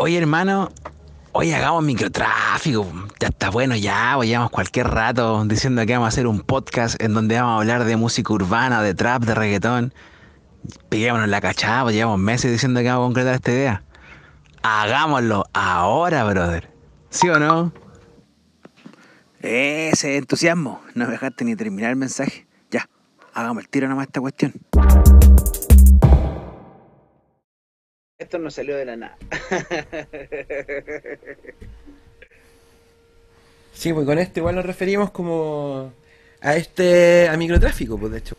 Oye, hermano, hoy hagamos microtráfico. Ya está bueno, ya, llevamos cualquier rato diciendo que vamos a hacer un podcast en donde vamos a hablar de música urbana, de trap, de reggaetón. Peguémonos la cachada, pues llevamos meses diciendo que vamos a concretar esta idea. Hagámoslo ahora, brother. ¿Sí o no? Ese entusiasmo. No dejaste ni terminar el mensaje. Ya, hagamos el tiro nomás esta cuestión. Esto no salió de la nada. Sí, pues con esto igual nos referimos como a este, a microtráfico, pues de hecho.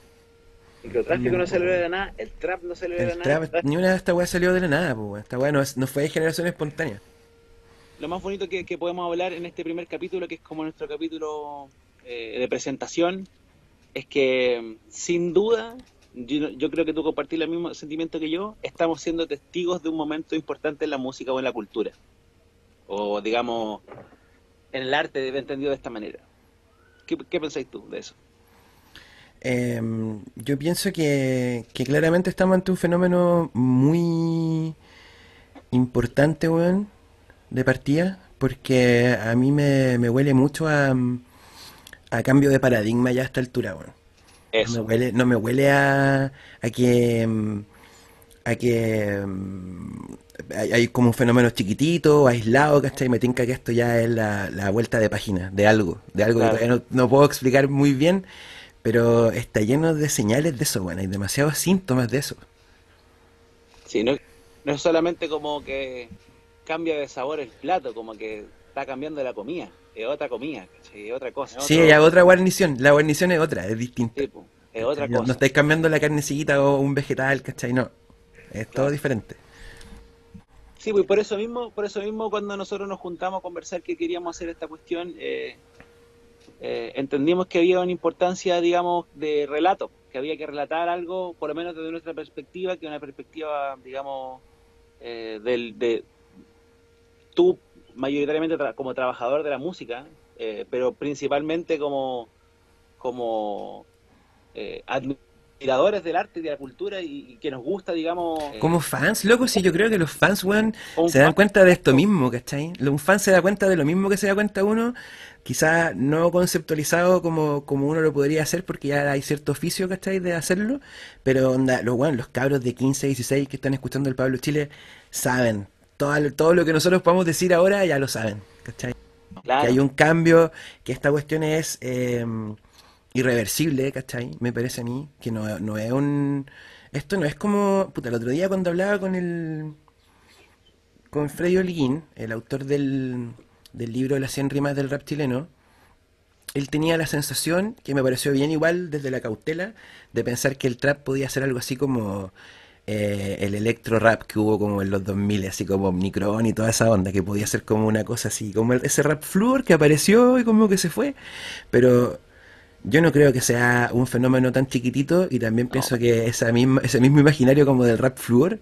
Microtráfico no salió de la nada, el trap no salió de la nada. ni una de estas weas salió de la nada, pues weón. Esta wea no, no fue de generación espontánea. Lo más bonito que, que podemos hablar en este primer capítulo, que es como nuestro capítulo eh, de presentación, es que sin duda, yo, yo creo que tú compartís el mismo sentimiento que yo, estamos siendo testigos de un momento importante en la música o en la cultura. O digamos, en el arte, entendido de esta manera. ¿Qué, pensáis tú de eso? Eh, yo pienso que, claramente estamos ante un fenómeno muy importante, weón, de partida, porque a mí me, me huele mucho a, a cambio de paradigma ya a esta altura, weón. No me huele, no me huele a, a que, mm, a que mm, hay, hay como un fenómeno chiquitito, aislado, ¿cachai? Me tinca que esto ya es la, la vuelta de página de algo, de algo que todavía no, no puedo explicar muy bien, pero está lleno de señales de eso, bueno, hay demasiados síntomas de eso. Sí, no, no es solamente como que cambia de sabor el plato, como que está cambiando la comida, es otra comida, ¿cachai? es otra cosa, es Sí, hay otra guarnición, la guarnición es otra, es distinta. sí, po, es otra No, no cosa. estáis cambiando la carnecita o un vegetal, ¿cachai? No, es todo diferente. Sí, pues por eso mismo, por eso mismo cuando nosotros nos juntamos a conversar que queríamos hacer esta cuestión, eh, eh, entendimos que había una importancia, digamos, de relato, que había que relatar algo, por lo menos desde nuestra perspectiva, que una perspectiva, digamos, eh, del, de tú mayoritariamente tra- como trabajador de la música, eh, pero principalmente como, como eh, admiradores del arte y de la cultura y, y que nos gusta, digamos, eh, Como fans, loco, sí, yo creo que los fans, weón, se dan cuenta de esto mismo, ¿cachai? Un fan se da cuenta de lo mismo que se da cuenta uno, quizá no conceptualizado como, como uno lo podría hacer, porque ya hay cierto oficio, ¿cachai? De hacerlo, pero onda, los, weón, los cabros de 15, 16 que están escuchando el Pablo Chile saben. Todo, todo lo que nosotros podemos decir ahora ya lo saben, ¿cachai? claro. que hay un cambio, que esta cuestión es eh, irreversible, ¿cachai? Me parece a mí, que no, no es un... Esto no es como... Puta, el otro día cuando hablaba con el... con Freddy Holguín, el autor del, del libro Las 100 rimas del rap chileno, él tenía la sensación, que me pareció bien igual desde la cautela, de pensar que el trap podía ser algo así como eh, el electro rap que hubo como en los 2000, así como Omnicron y toda esa onda, que podía ser como una cosa así, como el- ese rap fluor que apareció y como que se fue. Pero yo no creo que sea un fenómeno tan chiquitito y también pienso que esa misma, ese mismo imaginario como del rap fluor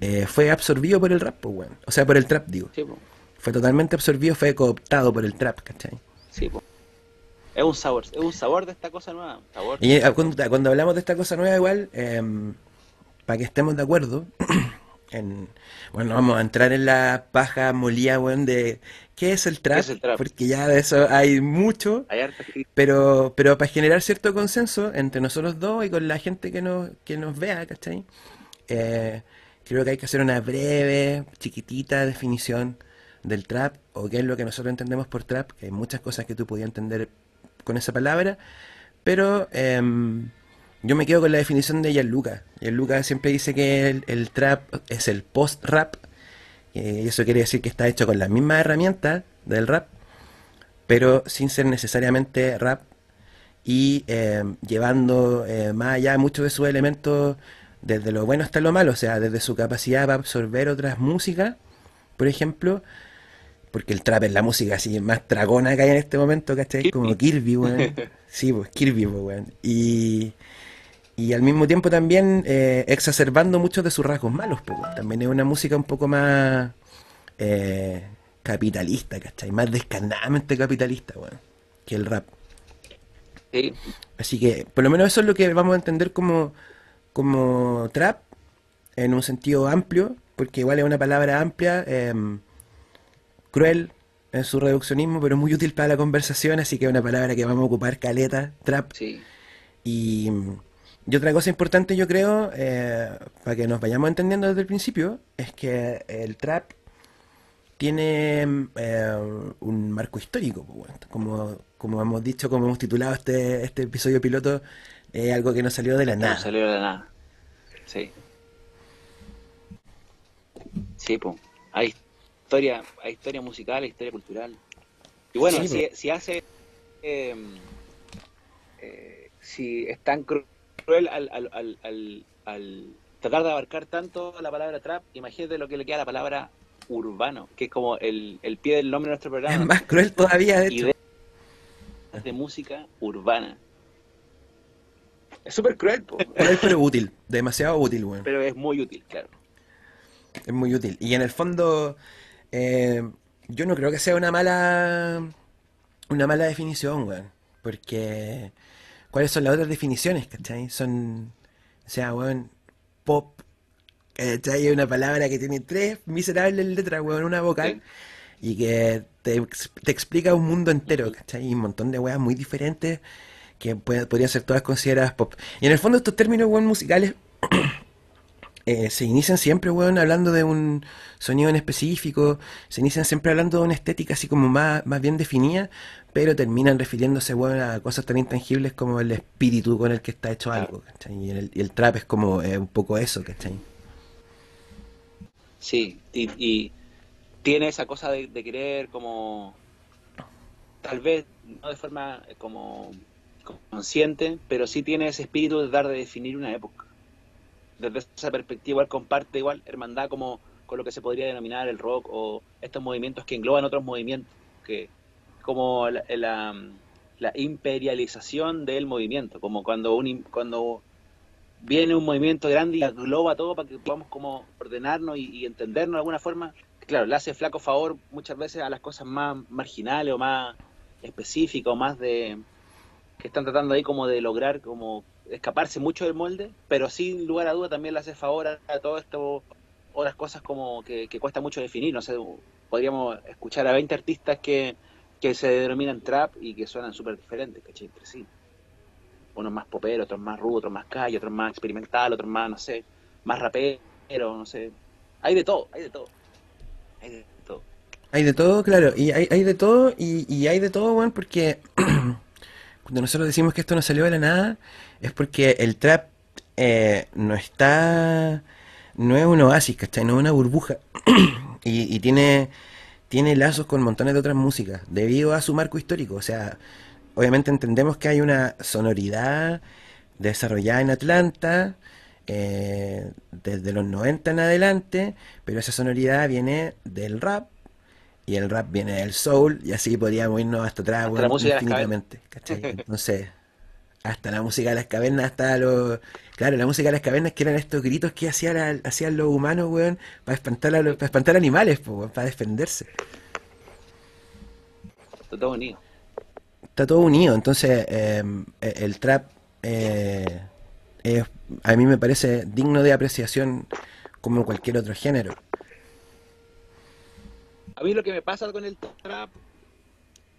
eh, fue absorbido por el rap, pues, weón. O sea, por el trap, digo. Sí, Fue totalmente absorbido, fue cooptado por el trap, ¿cachai? sí, po. Es un sabor, es un sabor de esta cosa nueva. Sabor. Y eh, cuando, cuando hablamos de esta cosa nueva, igual, para que estemos de acuerdo, en, bueno, no vamos a entrar en la paja molía, weón, de qué es el trap, es el trap? porque ya de eso hay mucho, Hay pero, pero para generar cierto consenso entre nosotros dos y con la gente que nos, que nos vea, ¿cachai? Eh, creo que hay que hacer una breve, chiquitita definición del trap, o qué es lo que nosotros entendemos por trap, que hay muchas cosas que tú podías entender con esa palabra, pero em, yo me quedo con la definición de Gianluca. Gianluca siempre dice que el, el trap es el post-rap, y eso quiere decir que está hecho con las mismas herramientas del rap, pero sin ser necesariamente rap y eh, llevando eh, más allá muchos de sus elementos desde lo bueno hasta lo malo, o sea, desde su capacidad para absorber otras músicas, por ejemplo, porque el trap es la música así más dragona que hay en este momento, ¿cachai? Como Kirby, weón. Sí, pues Kirby, pues, weón. Y, y al mismo tiempo también eh, exacerbando muchos de sus rasgos malos, pues, weón. También es una música un poco más eh, capitalista, ¿cachai? Más descarnadamente capitalista, weón, que el rap. Sí, Así que, por lo menos eso es lo que vamos a entender como, como trap, en un sentido amplio, porque igual es una palabra amplia, em, cruel en su reduccionismo, pero muy útil para la conversación, así que es una palabra que vamos a ocupar, caleta, trap. Sí. Y, y otra cosa importante yo creo, eh, para que nos vayamos entendiendo desde el principio, es que el trap tiene eh, un marco histórico, como, como hemos dicho, como hemos titulado este, este episodio piloto, es algo que no salió de la No nada. salió de la nada. Sí. Sí, pues. Hay historia, hay historia musical, hay historia cultural. Y bueno, Sí, si, si hace. eh, eh, si es tan cru- cruel al, al, al, al, al tratar de abarcar tanto la palabra trap, imagínate lo que le queda a la palabra urbano, que es como el, el pie del nombre de nuestro Es programa. más cruel todavía, de hecho. Ideas de música urbana. Es súper cruel, po, Cruel pero útil, demasiado útil, weón. pero es muy útil, claro. Es muy útil. Y en el fondo, eh, yo no creo que sea una mala, una mala definición, weón. Porque, ¿cuáles son las otras definiciones, cachai? Son, o sea, weón, pop, ¿cachai? Es una palabra que tiene tres miserables letras, weón, una vocal. Y que te, te explica un mundo entero, ¿cachai? Y un montón de weas muy diferentes que puede- podrían ser todas consideradas pop. Y en el fondo estos términos, weón, musicales eh, se inician siempre, weón, hablando de un sonido en específico, se inician siempre hablando de una estética así como más, más bien definida, pero terminan refiriéndose, weón, a cosas tan intangibles como el espíritu con el que está hecho algo, ¿cachai? Y el, y el trap es como eh, un poco eso, ¿cachai? Sí, y, y tiene esa cosa de, de querer como, tal vez no de forma eh, como consciente, pero sí tiene ese espíritu de dar de definir una época. Desde esa perspectiva igual comparte igual hermandad como con lo que se podría denominar el rock o estos movimientos que engloban otros movimientos, que como la, imperialización del movimiento, como cuando un cuando viene un movimiento grande y engloba todo para que podamos como ordenarnos y entendernos de alguna forma. Claro, le hace flaco favor muchas veces a las cosas más marginales o más específicas o más de que están tratando ahí como de lograr como escaparse mucho del molde, pero sin lugar a duda también le hace favor a, todo esto otras cosas como que, cuesta mucho definir, no sé, podríamos escuchar a 20 artistas que, que se denominan trap y que suenan súper diferentes, ¿cachai? Entre sí unos más poperos, otros más rudos, otros más calle, otros más experimental, otros más, no sé, más rapero, no sé. Hay de todo, hay de todo. Hay de todo. Hay de todo, claro, y hay, hay de todo, y, y hay de todo, weón, porque cuando nosotros decimos que esto no salió de la nada, es porque el trap eh, no está, no es un oasis, ¿cachai? No es una burbuja, y, tiene, tiene lazos con montones de otras músicas, debido a su marco histórico, o sea, obviamente entendemos que hay una sonoridad desarrollada en Atlanta, eh, desde los 90 en adelante, pero esa sonoridad viene del rap, y el rap viene del soul, y así podríamos irnos hasta atrás, Hasta las infinitamente. Entonces, hasta la música de las cavernas, hasta los... Claro, la música de las cavernas que eran estos gritos que hacían, la- hacían los humanos, weón, para espantar, a los, para espantar animales, po, weón, para defenderse. Está todo unido. Está todo unido, entonces eh, el trap eh, es- a mí me parece digno de apreciación como cualquier otro género. A mí lo que me pasa con el trap,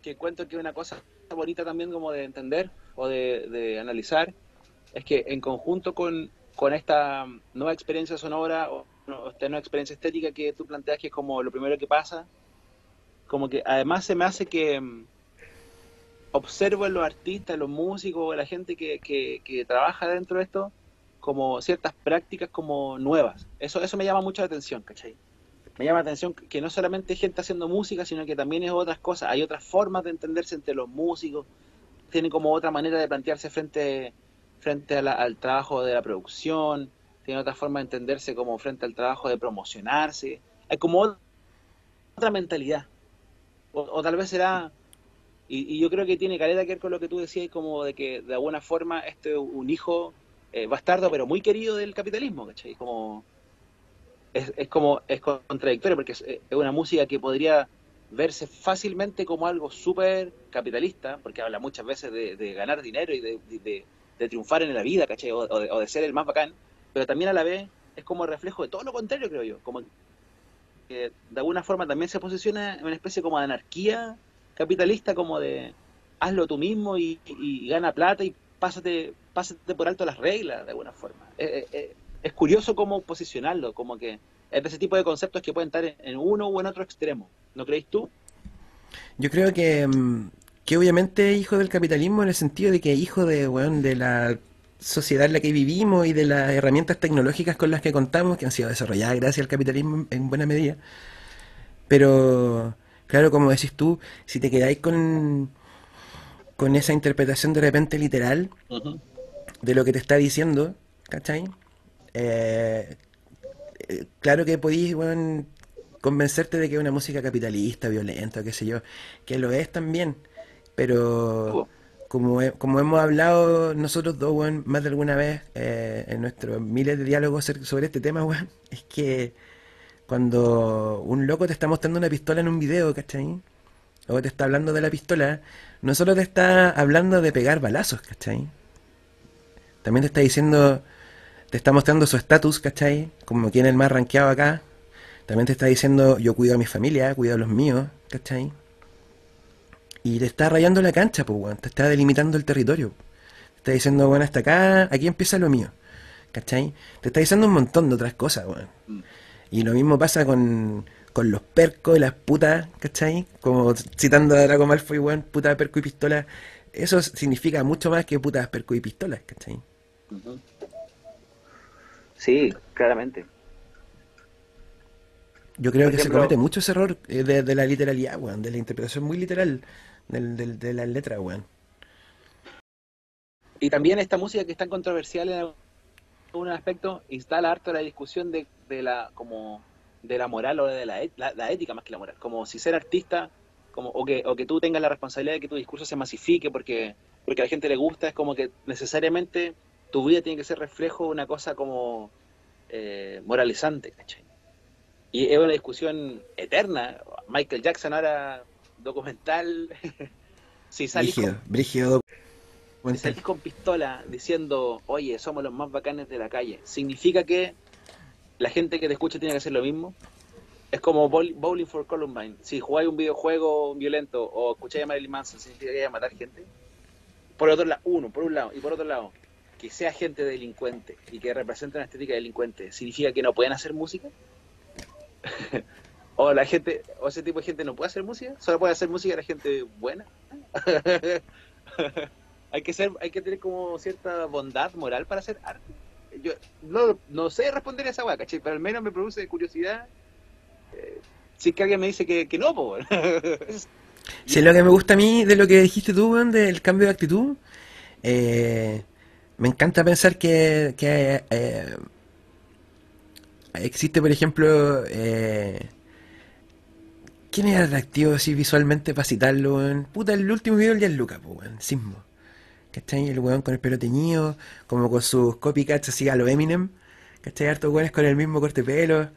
que encuentro que una cosa bonita también como de entender o de, de analizar, es que en conjunto con, con esta nueva experiencia sonora o no, esta nueva experiencia estética que tú planteas, que es como lo primero que pasa, como que además se me hace que mm, observo en los artistas, los músicos, la gente que, que, que trabaja dentro de esto, como ciertas prácticas como nuevas. Eso, eso me llama mucho la atención, ¿cachai? Me llama la atención que no solamente hay gente haciendo música, sino que también es otras cosas. Hay otras formas de entenderse entre los músicos, tienen como otra manera de plantearse frente, frente al trabajo de la producción, tienen otra forma de entenderse como frente al trabajo de promocionarse. Hay como otra mentalidad. O, tal vez será, y, yo creo que tiene caleta que ver con lo que tú decías, como de que de alguna forma este es un hijo eh, bastardo, pero muy querido del capitalismo, ¿cachai? Como es, es como es contradictorio porque es, es una música que podría verse fácilmente como algo súper capitalista, porque habla muchas veces de, ganar dinero y de, triunfar en la vida, ¿cachai? O, de, ser el más bacán, pero también a la vez es como reflejo de todo lo contrario, creo yo. Como que de alguna forma también se posiciona en una especie como de anarquía capitalista, como de hazlo tú mismo y, gana plata y pásate, pásate por alto las reglas, de alguna forma. Eh, eh, eh, es curioso cómo posicionarlo, como que es de ese tipo de conceptos que pueden estar en uno o en otro extremo. ¿No creéis tú? Yo creo que, mm, que obviamente hijo del capitalismo en el sentido de que hijo de, bueno, de la sociedad en la que vivimos y de las herramientas tecnológicas con las que contamos, que han sido desarrolladas gracias al capitalismo en buena medida. Pero, claro, como decís tú, si te quedáis con, con esa interpretación de repente literal de lo que te está diciendo, ¿cachai? Eh, eh, claro que podéis convencerte de que es una música capitalista, violenta, qué sé yo, que lo es también, pero como, como hemos hablado nosotros dos, más de alguna vez eh, en nuestros miles de diálogos sobre este tema, es que cuando un loco te está mostrando una pistola en un video, ¿cachai? O te está hablando de la pistola, no solo te está hablando de pegar balazos, ¿cachai? También te está diciendo, te está mostrando su estatus, ¿cachai? Como quien es el más rankeado acá. También te está diciendo, yo cuido a mi familia, cuido a los míos, ¿cachai? Y te está rayando la cancha, pues, weón. Te está delimitando el territorio. Te está diciendo, bueno, hasta acá, aquí empieza lo mío. ¿Cachai? Te está diciendo un montón de otras cosas, weón. Y lo mismo pasa con, con los percos y las putas, ¿cachai? Como citando a Draco Malfoy, weón, puta, perco y pistola. Eso significa mucho más que putas, perco y pistolas, ¿cachai? Sí, claramente. Yo creo que se comete mucho ese error eh, de, la literalidad, weón, de la interpretación muy literal de las letras, weón. Y también esta música que es tan controversial en algún aspecto instala harto la discusión de, la como de la moral o de la, ética más que la moral. Como si ser artista como, o, que, o que tú tengas la responsabilidad de que tu discurso se masifique porque, porque a la gente le gusta, es como que necesariamente tu vida tiene que ser reflejo de una cosa como eh, moralizante, ¿cachai? Y es una discusión eterna. Michael Jackson ahora documental. si salís con, si con pistola diciendo, oye, somos los más bacanes de la calle, ¿significa que la gente que te escucha tiene que hacer lo mismo? Es como Bowling for Columbine. Si jugáis un videojuego violento o escucháis a Marilyn Manson, ¿significa que hay a matar gente? Por otro lado, uno, por un lado. Y por otro lado, que sea gente delincuente y que represente una estética delincuente, ¿significa que no pueden hacer música? o la gente, o ese tipo de gente no puede hacer música, solo puede hacer música la gente buena. hay que ser, hay que tener como cierta bondad moral para hacer arte. Yo no, no sé responder a esa ¿cachai? Pero al menos me produce curiosidad. Eh, si es que alguien me dice que, que no, pues. si es lo que me gusta a mí de lo que dijiste tú, del cambio de actitud, eh, me encanta pensar que, que eh, existe, por ejemplo, eh, ¿quién es atractivo así visualmente para citarlo, Puta, el último video del Lucas, pues, Sismo. ¿Cachai? El weón con el pelo teñido, como con sus copycats así a lo Eminem. ¿Cachai? Hartos weones con el mismo corte de pelo.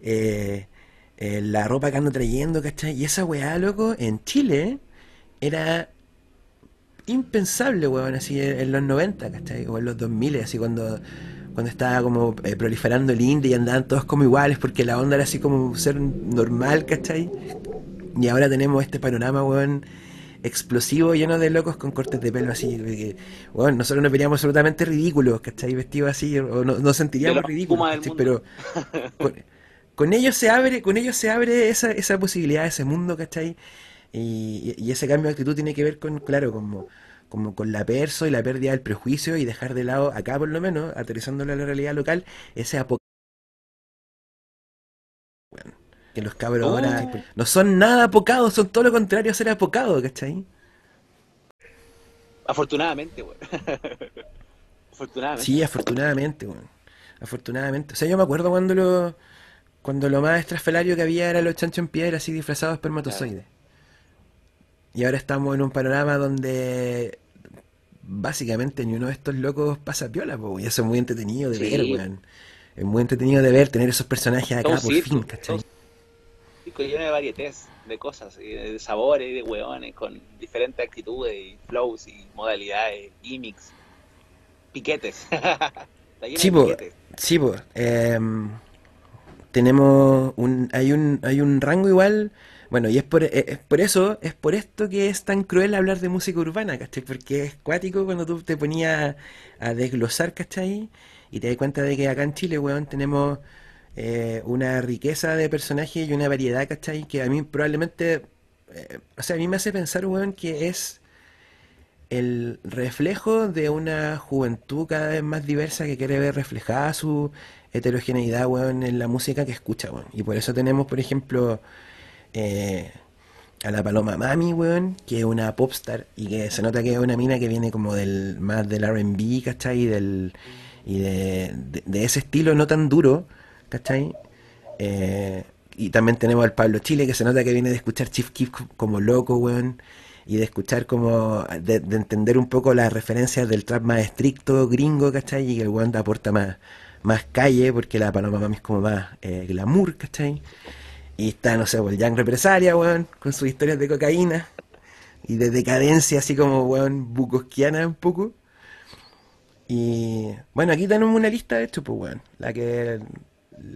Eh, eh, la ropa que ando trayendo, ¿cachai? Y esa weá, loco, en Chile era impensable, weón, así en los 90, ¿cachai? O en los 2000, así cuando cuando estaba como eh, proliferando el indie y andaban todos como iguales porque la onda era así como ser normal, ¿cachai? Y ahora tenemos este panorama, weón, explosivo, lleno de locos con cortes de pelo así. Que, bueno, nosotros nos veríamos absolutamente ridículos, ¿cachai? Vestidos así, o no, nos sentiríamos ridículos, Pero con, ellos se abre, con ellos se abre esa, esa posibilidad, ese mundo, ¿cachai? Y, y, ese cambio de actitud tiene que ver con, claro, como como con la perso y la pérdida del prejuicio y dejar de lado, acá por lo menos, aterrizándolo a la realidad local, ese apocalipsis. Bueno, que los cabros ahora oh. no son nada apocados, son todo lo contrario a ser apocados, ¿cachai? Afortunadamente, bueno. afortunadamente. Sí, afortunadamente. Afortunadamente. O sea, yo me acuerdo cuando lo cuando lo más estrafalario que había era los chanchos en piedra así disfrazados de espermatozoides. Y ahora estamos en un panorama donde básicamente ni uno de estos locos pasa piola, pues, y eso es muy entretenido de ver, weón. Es muy entretenido de ver, tener esos personajes acá por fin, ¿cachai? lleno de varietés de cosas, de sabores, de weones, con diferentes actitudes, y flows, y modalidades, gimmicks, piquetes. Sí, po, piquetes. sí, po, em, tenemos un, hay un, hay un rango igual, bueno, y es por, eh, es por eso, es por esto que es tan cruel hablar de música urbana, ¿cachai? Porque es cuático cuando tú te ponías a desglosar, ¿cachai? Y te das cuenta de que acá en Chile, weón, tenemos eh, una riqueza de personajes y una variedad, ¿cachai? Que a mí probablemente, eh, o sea, a mí me hace pensar, weón, que es el reflejo de una juventud cada vez más diversa que quiere ver reflejada su heterogeneidad, weón, en la música que escucha, weón. Y por eso tenemos, por ejemplo, eh, a la Paloma Mami, weón, que es una popstar y que se nota que es una mina que viene como del más del R&B, ¿cachai? Y del y de, de- ese estilo no tan duro, ¿cachai? Eh, y también tenemos al Pablo Chile, que se nota que viene de escuchar Chief Keef co- como loco, weón, y de escuchar como, de, de entender un poco las referencias del trap más estricto, gringo, ¿cachai? Y que el weón aporta más, más calle, porque la Paloma Mami es como más eh, glamour, ¿cachai? Y está, no sé, el Young Represalia, weón, con sus historias de cocaína y de decadencia, así como, weón, bucosquiana un poco. Y bueno, aquí tenemos una lista de hecho, pues, weón, la que,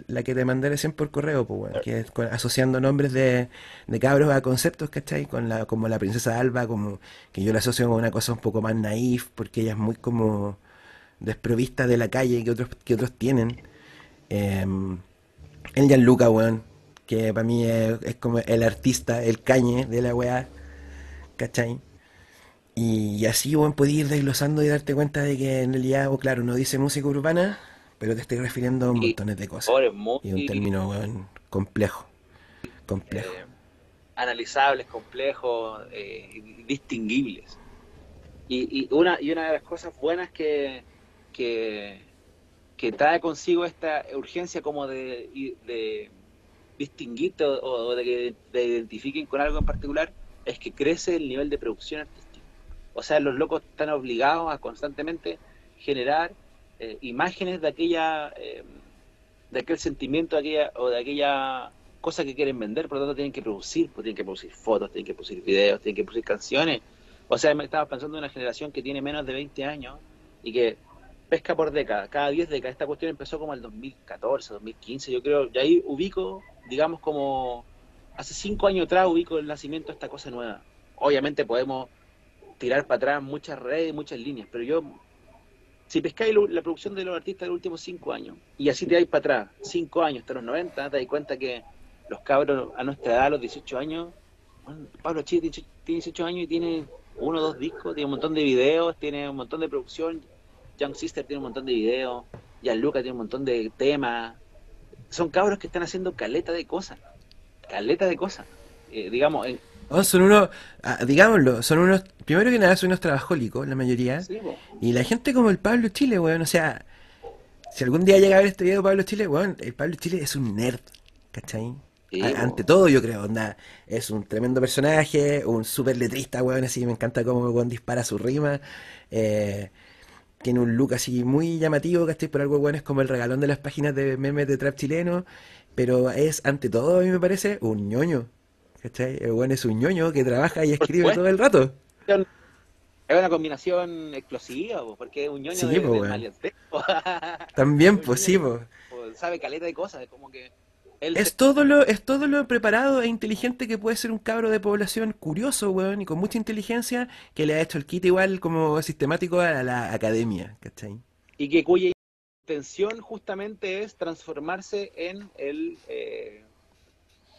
la que te mandé recién por correo, pues, weón, que es asociando nombres de, de cabros a conceptos, ¿cachai? Con la, como la princesa Alba, como que yo la asocio con una cosa un poco más naif, porque ella es muy como desprovista de la calle que otros, que otros tienen. Em, el Gianluca, weón, que para mí es, es como el artista, el cañe de la weá, ¿cachai? Y, así, weón, podés ir desglosando y darte cuenta de que en realidad, o claro, uno dice música urbana, pero te estoy refiriendo a Y montones de cosas. Y un término, weón, complejo. Complejo. eh, analizables, complejos, eh, distinguibles. Y, y una, y una de las cosas buenas que, que, que trae consigo esta urgencia como de distinguirte o, de que te identifiquen con algo en particular es que crece el nivel de producción artística. O sea, los locos están obligados a constantemente generar eh, imágenes de aquella eh, de aquel sentimiento de aquella, o de aquella cosa que quieren vender, por lo tanto tienen que producir, pues tienen que producir fotos, tienen que producir videos, tienen que producir canciones. O sea, me estaba pensando en una generación que tiene menos de 20 años y que pesca por década, cada 10 décadas. Esta cuestión empezó como el 2014, 2015, yo creo, y ahí ubico, digamos, como hace 5 años atrás ubico el nacimiento de esta cosa nueva. Obviamente podemos tirar para atrás muchas redes, muchas líneas, pero yo si pescáis la producción de los artistas de los últimos cinco años y así te vais para atrás, cinco años hasta los 90, te das cuenta que los cabros a nuestra edad, a los 18 años, bueno, Pablo Chile tiene 18 tiene 18 años y tiene uno o dos discos, tiene un montón de videos, tiene un montón de producción, Young Sister tiene un montón de videos, Gianluca tiene un montón de temas. Son cabros que están haciendo caleta de cosas, caleta de cosas. Eh, digamos, en, Oh, son unos, ah, digámoslo, son unos, primero que nada son unos trabajólicos, la mayoría. sí. Y la gente como el Pablo Chile, weón, o sea, si algún día llega a ver este video Pablo Chile, weón, el Pablo Chile es un nerd, ¿cachai? Sí, A- po. ante todo, yo creo, onda, es un tremendo personaje, un súper letrista, weón, así me encanta cómo weón dispara su rima. eh, tiene un look así muy llamativo, ¿cachai? Por algo, weón, es como el regalón de las páginas de memes de trap chileno, pero es, ante todo, a mí me parece, un ñoño, ¿cachai? El weón es un ñoño que trabaja y escribe todo el rato. Es una combinación explosiva, po, porque es un ñoño Sí, de, po, maleanteo. También, pues sí, pues. po, sabe caleta de cosas, es como que él se- Es todo lo, es todo lo preparado e inteligente que puede ser un cabro de población curioso, weón, y con mucha inteligencia, que le ha hecho el kit igual como sistemático a la academia, ¿cachai? y que cuya intención justamente es transformarse en el eh,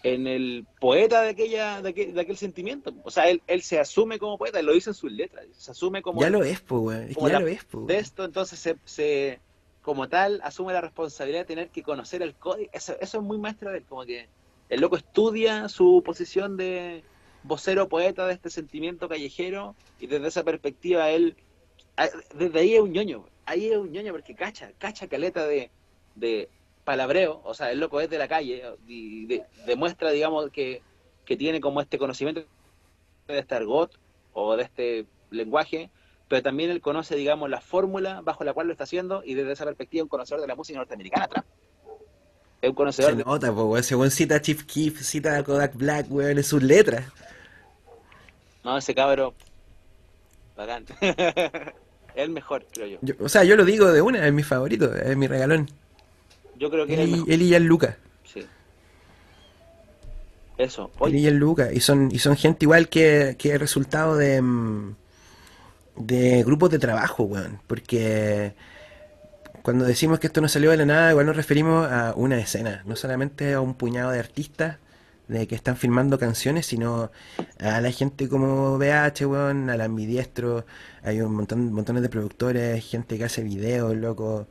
en el poeta de aquella de aquel, de aquel sentimiento. O sea, él, él se asume como poeta, él lo dice en sus letras, se asume como Ya lo es, weón, es que ya la- lo es, pues. de esto, entonces se, se- como tal asume la responsabilidad de tener que conocer el código. Eso, eso es muy maestro de él, como que el loco estudia su posición de vocero poeta de este sentimiento callejero y desde esa perspectiva él, desde ahí es un ñoño, ahí es un ñoño porque cacha, cacha caleta de, de palabreo, o sea, el loco es de la calle y de- demuestra, digamos, que, que tiene como este conocimiento de este argot o de este lenguaje, pero también él conoce, digamos, la fórmula bajo la cual lo está haciendo y desde esa perspectiva un conocedor de la música norteamericana atrás. Es un Se conocedor de... nota, weón, según cita a Chief Keef, cita a Kodak Black, weón, en sus letras. No, ese cabro... Bacán. Es el mejor, creo yo. Yo- o sea, yo lo digo de una, es mi favorito, es mi regalón. Yo creo que es Él el y, mejor. él y Gianluca. Sí. Eso. Él y Oye, Gianluca. Y son, y son gente igual que, que es resultado de, mm, de grupos de trabajo, weón. Porque cuando decimos que esto no salió de la nada, igual nos referimos a una escena, no solamente a un puñado de artistas de que están filmando canciones, sino a la gente como BH, weón, al ambidiestro, hay un montón, montones de productores, gente que hace videos, loco,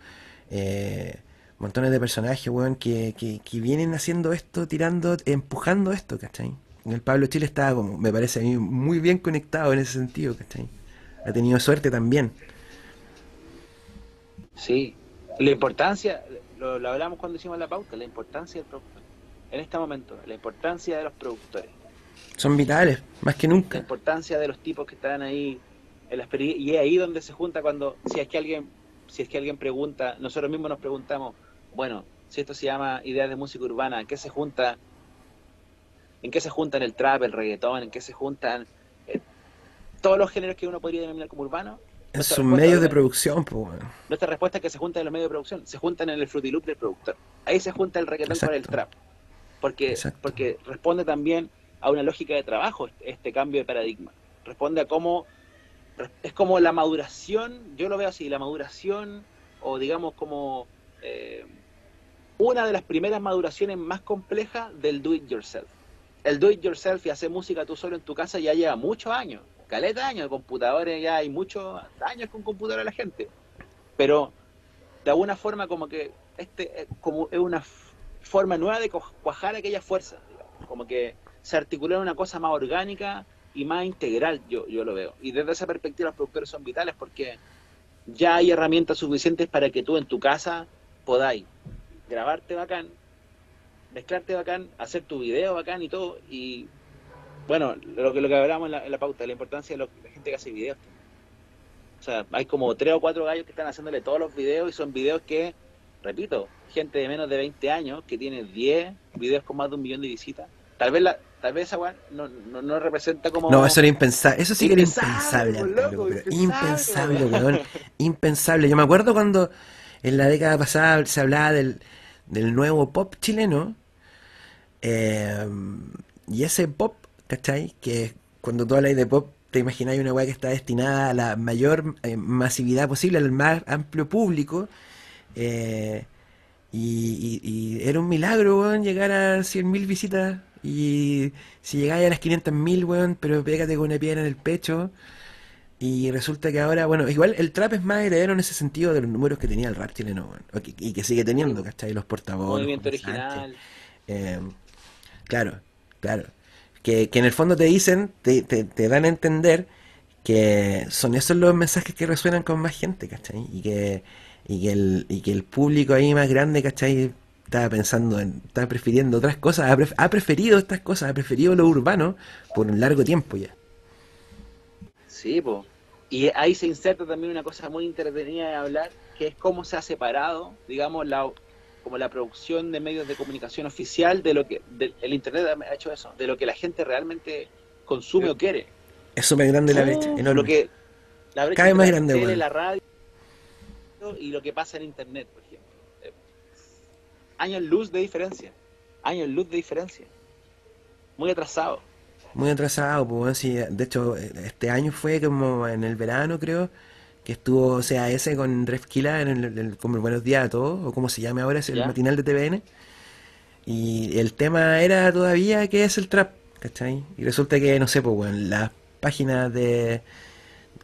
eh, montones de personajes, weón, que, que, que vienen haciendo esto, tirando, empujando esto, ¿cachai? El Pablo Chile está como, me parece a mí, muy bien conectado en ese sentido, ¿cachai? Ha tenido suerte también. sí. La importancia, lo, lo hablamos cuando hicimos la pauta, la importancia del productor. En este momento, la importancia de los productores. Son vitales, más que La nunca. importancia de los tipos que están ahí en la experiencia. Y es ahí donde se junta cuando, si es que alguien, si es que alguien pregunta, nosotros mismos nos preguntamos, bueno, si esto se llama ideas de música urbana, ¿en qué se junta? ¿En qué se juntan el trap, el reggaetón? ¿En qué se juntan todos los géneros que uno podría denominar como Nuestra sus respuesta, medios de producción, pues, weón. Nuestra respuesta es que se juntan en los medios de producción, se juntan en el Fruity Loop del productor. Ahí se junta el reggaetón con el Exacto. trap. Porque, Exacto. porque responde también a una lógica de trabajo este, este cambio de paradigma. Responde a cómo es como la maduración, yo lo veo así, la maduración o digamos como eh, una de las primeras maduraciones más complejas del do it yourself. El do it yourself y hacer música tú solo en tu casa ya lleva muchos años, caleta de computadores ya hay muchos años con computadora la gente. Pero de alguna forma como que este es como es una forma nueva de cuajar aquella fuerza, digamos. como que se articula una cosa más orgánica y más integral, yo, yo lo veo. Y desde esa perspectiva los productores son vitales porque ya hay herramientas suficientes para que tú en tu casa podáis grabarte bacán, mezclarte bacán, hacer tu video bacán y todo. Y bueno, lo que, lo que hablábamos en la, en la pauta, la importancia de lo- la gente que hace videos. O sea, hay como tres o cuatro gallos que están haciéndole todos los videos y son videos que, repito, gente de menos de 20 años que tiene 10 videos con más de un millón de visitas. Tal vez la, tal vez esa no, no, no representa como No, eso era impensable. Eso sí que era Impensable, loco, impensable, impensable, weón. Impensable. Yo me acuerdo cuando en la década pasada se hablaba del, del nuevo pop chileno. eh, y ese pop, ¿cachai? Que cuando tú hablas de pop, te imagináis una weá que está destinada a la mayor eh, masividad posible, al más amplio público. eh, y, y- y era un milagro, weón, llegar a 100.000 visitas. Y si llegáis a las 500.000, weón, pero pégate con una piedra en el pecho. Y resulta que ahora, bueno, igual el trap es más heredero en ese sentido de los números que tenía el rap chileno, weón. Y que sigue teniendo, ¿cachai? Los portavoces. movimiento original. Eh, claro, claro. Que, en el fondo te dicen, te, te, dan a entender que son esos los mensajes que resuenan con más gente, ¿cachai? Y que, y que, el, y que el público ahí más grande, ¿cachai? Estaba pensando en, estaba prefiriendo otras cosas, ha, ha preferido estas cosas, ha preferido lo urbano por un largo tiempo ya. Sí, po. Y ahí se inserta también una cosa muy entretenida de hablar, que es cómo se ha separado, digamos, la como la producción de medios de comunicación oficial de lo que del- el internet ha hecho eso, de lo que la gente realmente consume o quiere. Es súper grande la brecha, enorme. Lo que la brecha Cada vez más la grande, tele, weón. la radio y lo que pasa en internet, por ejemplo. Eh, Años luz de diferencia. Años luz de diferencia. Muy atrasado. Muy atrasado, pues, bueno, sí, de hecho, este año fue como en el verano, creo, que estuvo CAS con Refkila en el, el- como el Buenos Días a Todos, o como se llame ahora, es el Ya. matinal de TVN, y el tema era todavía qué es el trap, ¿cachai? Y resulta que, no sé, pues, bueno, las páginas de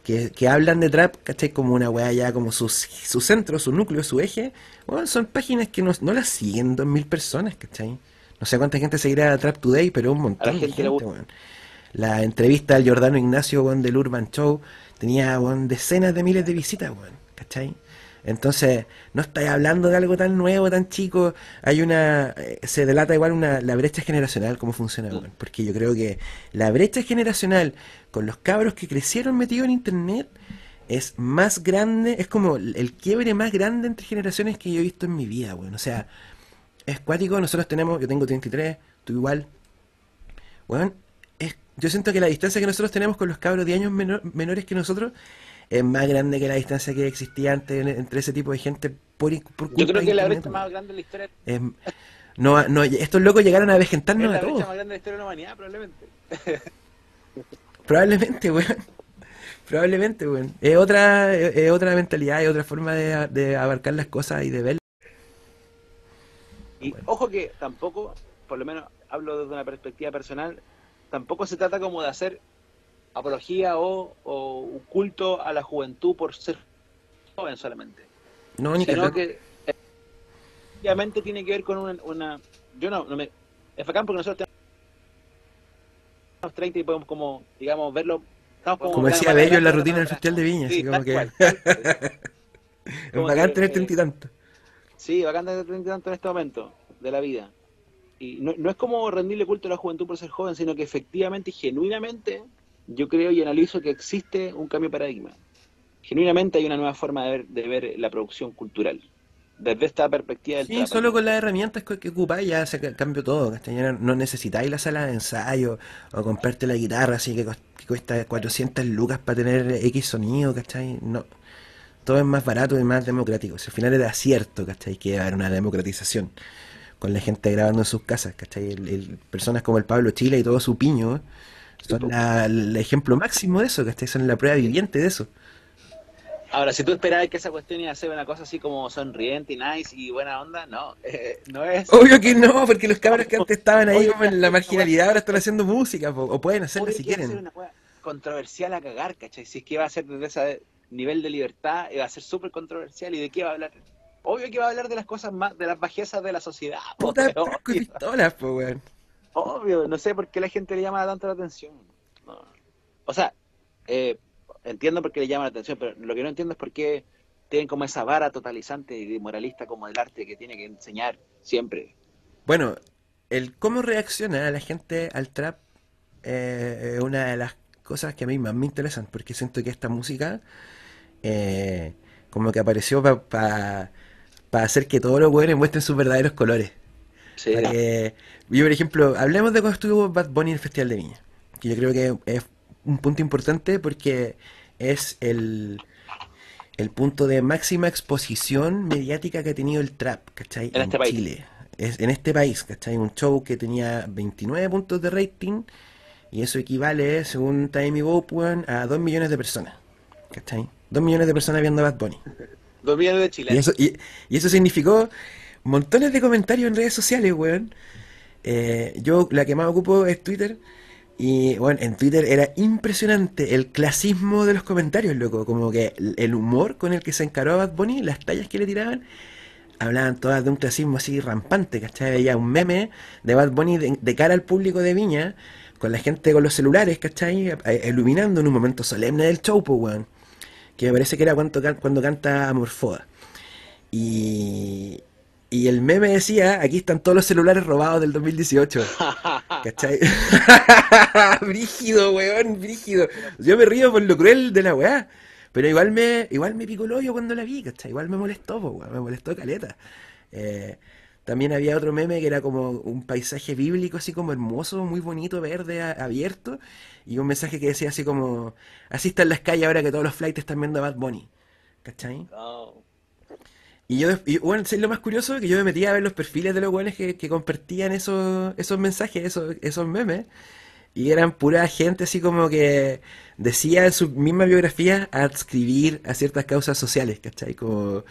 que, que hablan de trap, ¿cachai? Como una weá ya, como su, su centro, su núcleo, su eje, bueno, son páginas que no, no las siguen dos mil personas, ¿cachai? No sé cuánta gente seguirá Trap Today, pero un montón A la de gente weón. La entrevista al Giordano Ignacio, del Urban Show, tenía, decenas de miles de visitas, weón, ¿cachai? Entonces, no estáis hablando de algo tan nuevo, tan chico. Hay una. eh, se delata igual una, la brecha generacional, cómo funciona, weón. Porque yo creo que la brecha generacional con los cabros que crecieron metidos en internet es más grande, es como el quiebre más grande entre generaciones que yo he visto en mi vida, weón. O sea, es cuático, nosotros tenemos, yo tengo 33, tú igual. Es, yo siento que la distancia que nosotros tenemos con los cabros de años menor- menores que nosotros es más grande que la distancia que existía antes en- entre ese tipo de gente por, por culpa Yo creo que la brecha más grande de la historia Es- no, no, estos locos llegaron a la a todos. brecha más grande de la historia de la humanidad, probablemente. Probablemente, weón. Probablemente, weón. Es otra, es otra mentalidad, es otra forma de, de abarcar las cosas y de ver. Y ojo que tampoco, por lo menos hablo desde una perspectiva personal, tampoco se trata como de hacer apología o, o un culto a la juventud por ser joven solamente. No, ni sino que eh, obviamente tiene que ver con una, una- yo no, no me es bacán porque nosotros tenemos 30 y podemos como digamos verlo estamos Como decía Bello en la rutina del Festival de Viña, Sí, así como que- cual. Es como bacán que, tener eh, treinta y tanto. Sí, bacán tener 30 y tanto en este momento de la vida. Y no, no es como rendirle culto a la juventud por ser joven, sino que efectivamente y genuinamente yo creo y analizo que existe un cambio de paradigma. Genuinamente hay una nueva forma de ver, de ver la producción cultural. Desde esta perspectiva del Sí, trap. solo con las herramientas que, que ocupáis ya se ca- cambió todo. no necesitáis la sala de ensayo o comprarte la guitarra así que, cuesta 400 lucas para tener X sonido, ¿cachai? No. Todo es más barato y más democrático. Si al final es de acierto, ¿cachai? Que va a haber una democratización con la gente grabando en sus casas, ¿cachai? El- el- personas como el Pablo Chile y todo su piño son la- el ejemplo máximo de eso, ¿cachai? Son la prueba viviente de eso. Ahora, si tú esperabas que esa cuestión iba a ser una cosa así como sonriente y nice y buena onda, no, eh, no es. Obvio que no, porque los cabros que antes estaban ahí como en la marginalidad ahora están haciendo música, o pueden hacerla Obvio si a ser quieren. una controversial a cagar, ¿cachai? Si es que iba a ser desde ese nivel de libertad, iba a ser súper controversial. ¿Y de qué va a hablar? Obvio que va a hablar de las cosas más, de las bajezas de la sociedad. po, Puta y obvio, pistolas, po, weón. obvio, no sé por qué la gente le llama tanto la atención. No. O sea, eh, entiendo por qué le llama la atención, pero lo que no entiendo es por qué tienen como esa vara totalizante y moralista como del arte que tiene que enseñar siempre. Bueno, el cómo reacciona la gente al trap eh, es una de las cosas que a mí más me interesan, porque siento que esta música eh, como que apareció para hacer que todos los weones muestren sus verdaderos colores. Sí, Para que- yo, por ejemplo, hablemos de cuando estuvo Bad Bunny en el Festival de Viña, que yo creo que es un punto importante porque es el, el punto de máxima exposición mediática que ha tenido el trap, ¿cachai? En este país. Chile. Es, en este país, ¿cachai? Un show que tenía 29 puntos de rating y eso equivale, según Time Bope, weón, a 2 millones de personas, ¿cachai? 2 millones de personas viendo a Bad Bunny. Dos millones de Y chilenos. eso, y, y eso significó montones de comentarios en redes sociales, weón. Eh, yo la que más ocupo es Twitter. Y bueno, en Twitter era impresionante el clasismo de los comentarios, loco. Como que el- humor con el que se encaró a Bad Bunny, las tallas que le tiraban, hablaban todas de un clasismo así rampante, ¿cachai? Veía un meme de Bad Bunny de, cara al público de Viña, con la gente con los celulares, ¿cachai? Iluminando en un momento solemne del show, weón. Que me parece que era cuando, cuando canta Amorfoda. Y, y el meme decía, aquí están todos los celulares robados del 2018. ¿Cachai? Brígido, weón, brígido. Yo me río por lo cruel de la weá. Pero igual me, igual me picó el hoyo cuando la vi, ¿cachai? Igual me molestó, po, weón, me molestó caleta. Eh, también había otro meme que era como un paisaje bíblico, así como hermoso, muy bonito, verde, a- abierto. Y un mensaje que decía así como, así están las calles ahora que todos los flights están viendo a Bad Bunny. ¿Cachai? No. Y yo, y, bueno, ¿sabes lo más curioso? Que yo me metía a ver los perfiles de los weones que, que compartían esos, esos mensajes, esos, esos memes. Y eran pura gente así como que decía en su misma biografía adscribir a ciertas causas sociales, ¿cachai? Como,